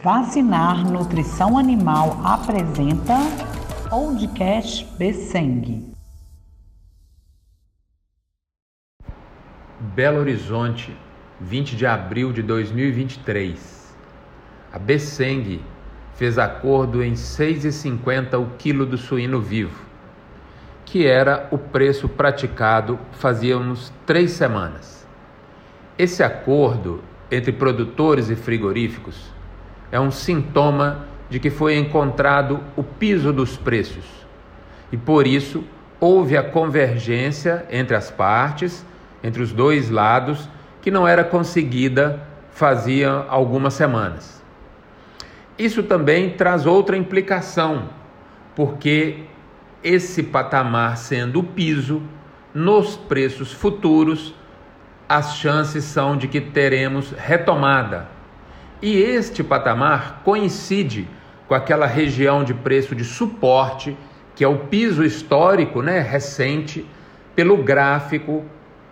Vacinar Nutrição Animal apresenta Podcast Besseng. Belo Horizonte, 20 de abril de 2023. A Besseng fez acordo em R$ 6,50 o quilo do suíno vivo, que era o preço praticado fazíamos três semanas. Esse acordo entre produtores e frigoríficos é um sintoma de que foi encontrado o piso dos preços. E por isso houve a convergência entre as partes, entre os dois lados, que não era conseguida fazia algumas semanas. Isso também traz outra implicação, porque esse patamar sendo o piso, nos preços futuros, as chances são de que teremos retomada e este patamar coincide com aquela região de preço de suporte, que é o piso histórico, né, recente, pelo gráfico,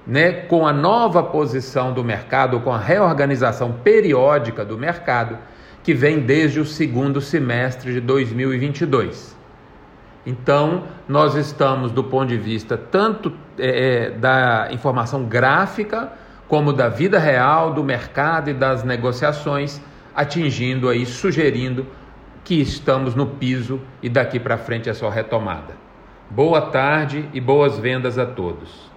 né, com a nova posição do mercado, com a reorganização periódica do mercado, que vem desde o segundo semestre de 2022. Então, nós estamos, do ponto de vista tanto é, da informação gráfica, como da vida real, do mercado e das negociações, atingindo aí, sugerindo que estamos no piso e daqui para frente é só retomada. Boa tarde e boas vendas a todos.